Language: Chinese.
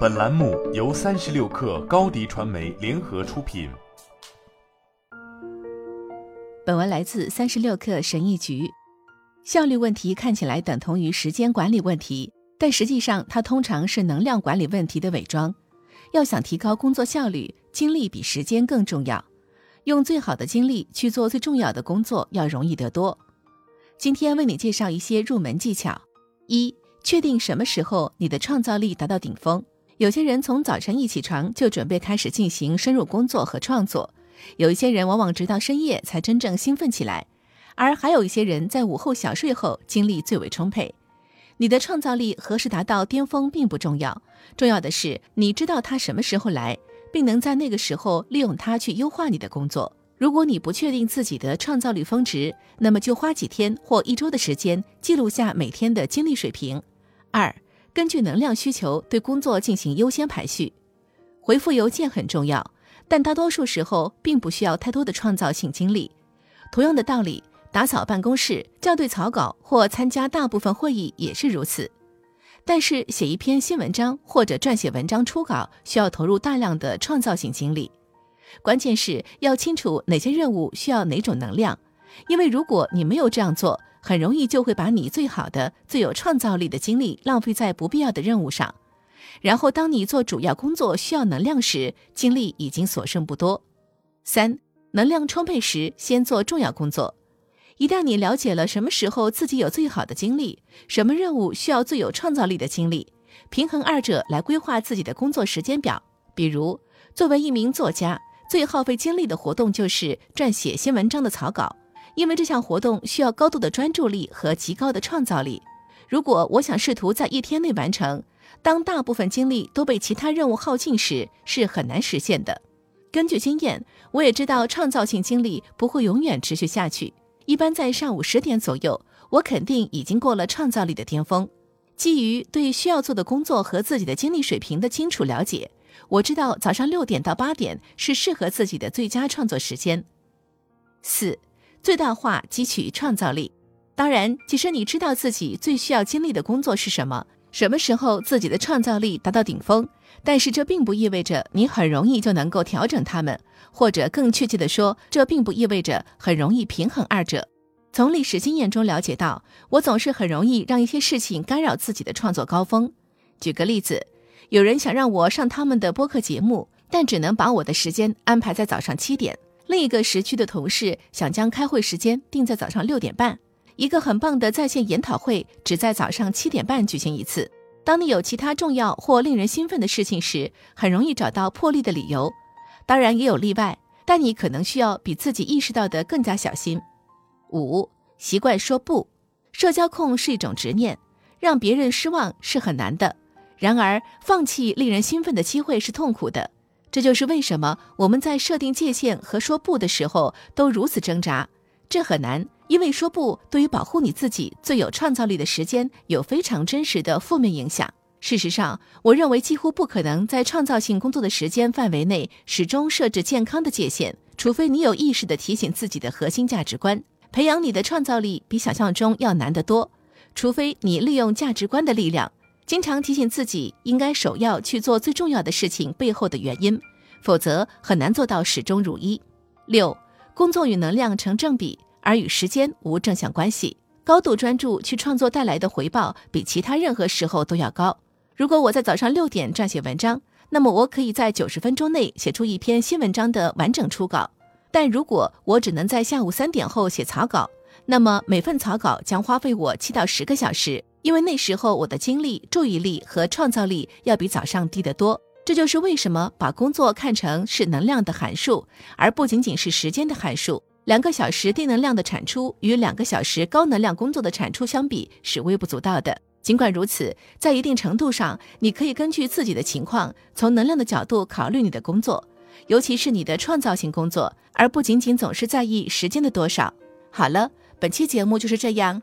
本栏目由三十六氪高低传媒联合出品。本文来自三十六氪神译局。效率问题看起来等同于时间管理问题，但实际上它通常是能量管理问题的伪装。要想提高工作效率，精力比时间更重要。用最好的精力去做最重要的工作，要容易得多。今天为你介绍一些入门技巧：一、确定什么时候你的创造力达到顶峰。有些人从早晨一起床就准备开始进行深入工作和创作，有一些人往往直到深夜才真正兴奋起来，而还有一些人在午后小睡后精力最为充沛。你的创造力何时达到巅峰并不重要，重要的是你知道它什么时候来。并能在那个时候利用它去优化你的工作。如果你不确定自己的创造力峰值，那么就花几天或一周的时间记录下每天的精力水平。二、根据能量需求对工作进行优先排序。回复邮件很重要，但大多数时候并不需要太多的创造性精力。同样的道理，打扫办公室、校对草稿或参加大部分会议也是如此。但是写一篇新文章或者撰写文章初稿需要投入大量的创造性精力，关键是要清楚哪些任务需要哪种能量，因为如果你没有这样做，很容易就会把你最好的、最有创造力的精力浪费在不必要的任务上，然后当你做主要工作需要能量时，精力已经所剩不多。三，能量充沛时先做重要工作。一旦你了解了什么时候自己有最好的精力，什么任务需要最有创造力的精力，平衡二者来规划自己的工作时间表。比如，作为一名作家，最耗费精力的活动就是撰写新文章的草稿，因为这项活动需要高度的专注力和极高的创造力。如果我想试图在一天内完成，当大部分精力都被其他任务耗尽时，是很难实现的。根据经验，我也知道创造性精力不会永远持续下去。一般在上午十点左右，我肯定已经过了创造力的巅峰。基于对需要做的工作和自己的精力水平的清楚了解，我知道早上六点到八点是适合自己的最佳创作时间。四，最大化汲取创造力。当然，即使你知道自己最需要精力的工作是什么，什么时候自己的创造力达到顶峰，但是这并不意味着你很容易就能够调整它们。或者更确切地说，这并不意味着很容易平衡二者。从历史经验中了解到，我总是很容易让一些事情干扰自己的创作高峰。举个例子，有人想让我上他们的播客节目，但只能把我的时间安排在早上七点；另一个时区的同事想将开会时间定在早上六点半；一个很棒的在线研讨会只在早上七点半举行一次。当你有其他重要或令人兴奋的事情时，很容易找到破例的理由。当然也有例外，但你可能需要比自己意识到的更加小心。五、习惯说不。社交控是一种执念，让别人失望是很难的。然而，放弃令人兴奋的机会是痛苦的。这就是为什么我们在设定界限和说不的时候都如此挣扎。这很难，因为说不对于保护你自己最有创造力的时间有非常真实的负面影响。事实上，我认为几乎不可能在创造性工作的时间范围内始终设置健康的界限，除非你有意识地提醒自己的核心价值观。培养你的创造力比想象中要难得多，除非你利用价值观的力量，经常提醒自己应该首要去做最重要的事情背后的原因，否则很难做到始终如一。六，工作与能量成正比，而与时间无正向关系。高度专注去创作带来的回报比其他任何时候都要高。如果我在早上六点撰写文章，那么我可以在九十分钟内写出一篇新文章的完整初稿。但如果我只能在下午三点后写草稿，那么每份草稿将花费我七到十个小时，因为那时候我的精力、注意力和创造力要比早上低得多。这就是为什么把工作看成是能量的函数，而不仅仅是时间的函数。两个小时低能量的产出与两个小时高能量工作的产出相比是微不足道的。尽管如此，在一定程度上，你可以根据自己的情况，从能量的角度考虑你的工作，尤其是你的创造性工作，而不仅仅总是在意时间的多少。好了，本期节目就是这样，